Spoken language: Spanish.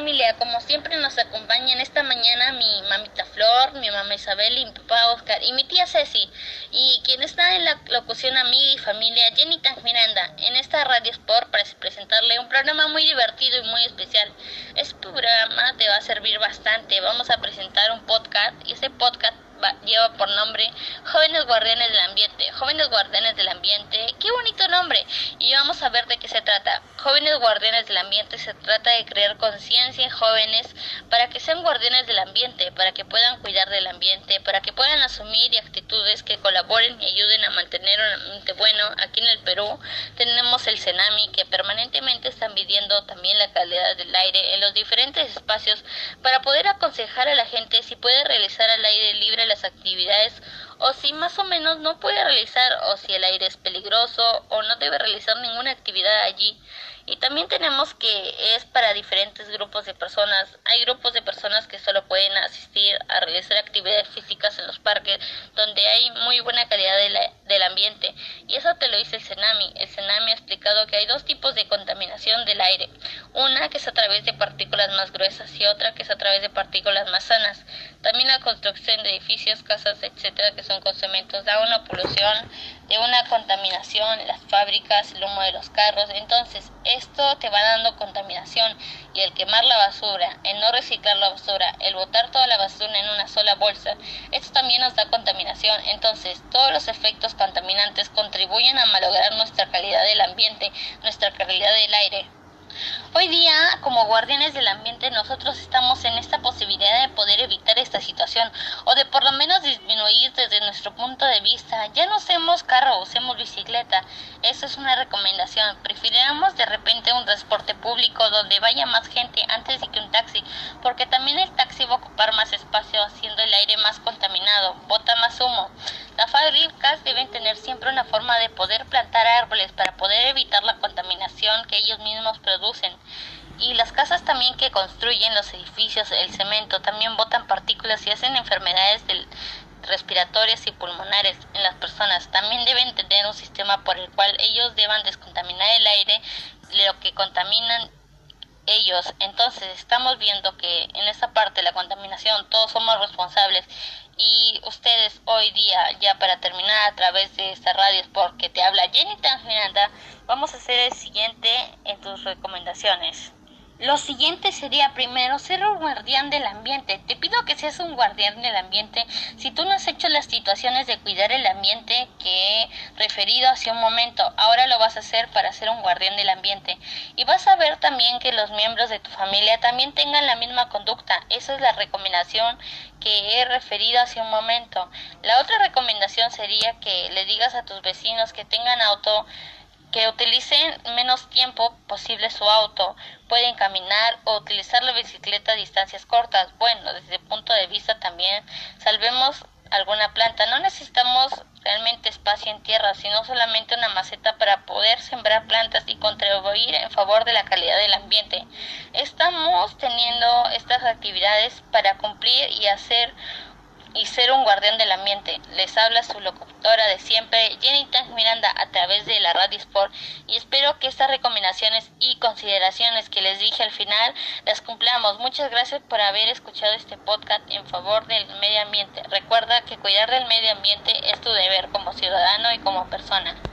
familia, como siempre nos acompañan esta mañana mi mamita Flor, mi mamá Isabel y mi papá Oscar y mi tía Ceci. Y quien está en la locución amiga y familia, Jenny Miranda, en esta Radio Sport para presentarle un programa muy divertido y muy especial. Este programa te va a servir bastante. Vamos a presentar un podcast y ese podcast lleva por nombre Jóvenes Guardianes del Ambiente. Jóvenes Guardianes del Ambiente, qué bonito nombre. Y vamos a ver de qué se trata. Jóvenes Guardianes del Ambiente se trata de crear conciencia en jóvenes para que sean guardianes del ambiente, para que puedan cuidar del ambiente, para que puedan asumir actitudes que colaboren y ayuden a mantener un ambiente bueno. Aquí en el Perú tenemos el Cenami que permanentemente están midiendo también la calidad del aire en los diferentes espacios para poder aconsejar a la gente si puede realizar al aire libre las actividades o si más o menos no puede realizar o si el aire es peligroso o no debe realizar ninguna actividad allí. Y también tenemos que es para diferentes grupos de personas. Hay grupos de personas que solo pueden asistir a realizar actividades físicas en los parques donde hay muy buena calidad del ambiente. Y eso te lo dice el CENAMI. El CENAMI ha explicado que hay dos tipos de contaminación del aire. Una que es a través de partículas más gruesas y otra que es a través de partículas más sanas. También la construcción de edificios, casas, etcétera, que son concementos, da una polución, de una contaminación, las fábricas, el humo de los carros. Entonces, esto te va dando contaminación y el quemar la basura, el no reciclar la basura, el botar toda la basura en una sola bolsa, esto también nos da contaminación. Entonces, todos los efectos contaminantes contribuyen a malograr nuestra calidad del ambiente, nuestra calidad del aire. Hoy día, como guardianes del ambiente, nosotros estamos en esta posibilidad de poder evitar esta situación o de por lo menos disminuir desde nuestro punto de vista. Ya no usemos carro, usemos bicicleta. Eso es una recomendación. Preferiremos de repente un transporte público donde vaya más gente antes que un taxi, porque también el taxi va a ocupar más espacio haciendo el aire más contaminado, bota más humo. Las fábricas deben tener siempre una forma de poder plantar árboles para poder evitar la contaminación que ellos mismos producen. Y las casas también que construyen los edificios, el cemento, también botan partículas y hacen enfermedades respiratorias y pulmonares en las personas. También deben tener un sistema por el cual ellos deban descontaminar el aire, lo que contaminan ellos. Entonces estamos viendo que en esta parte de la contaminación todos somos responsables y ustedes hoy día, ya para terminar a través de esta radio porque te habla Jenny Tangeranda, vamos a hacer el siguiente en tus recomendaciones. Lo siguiente sería primero ser un guardián del ambiente. Te pido que seas un guardián del ambiente. Si tú no has hecho las situaciones de cuidar el ambiente que he referido hace un momento, ahora lo vas a hacer para ser un guardián del ambiente. Y vas a ver también que los miembros de tu familia también tengan la misma conducta. Esa es la recomendación que he referido hace un momento. La otra recomendación sería que le digas a tus vecinos que tengan auto que utilicen menos tiempo posible su auto, pueden caminar o utilizar la bicicleta a distancias cortas. Bueno, desde el punto de vista también salvemos alguna planta. No necesitamos realmente espacio en tierra, sino solamente una maceta para poder sembrar plantas y contribuir en favor de la calidad del ambiente. Estamos teniendo estas actividades para cumplir y hacer y ser un guardián del ambiente. Les habla su locutora de siempre, Jenny Tank Miranda, a través de la Radio Sport. Y espero que estas recomendaciones y consideraciones que les dije al final las cumplamos. Muchas gracias por haber escuchado este podcast en favor del medio ambiente. Recuerda que cuidar del medio ambiente es tu deber como ciudadano y como persona.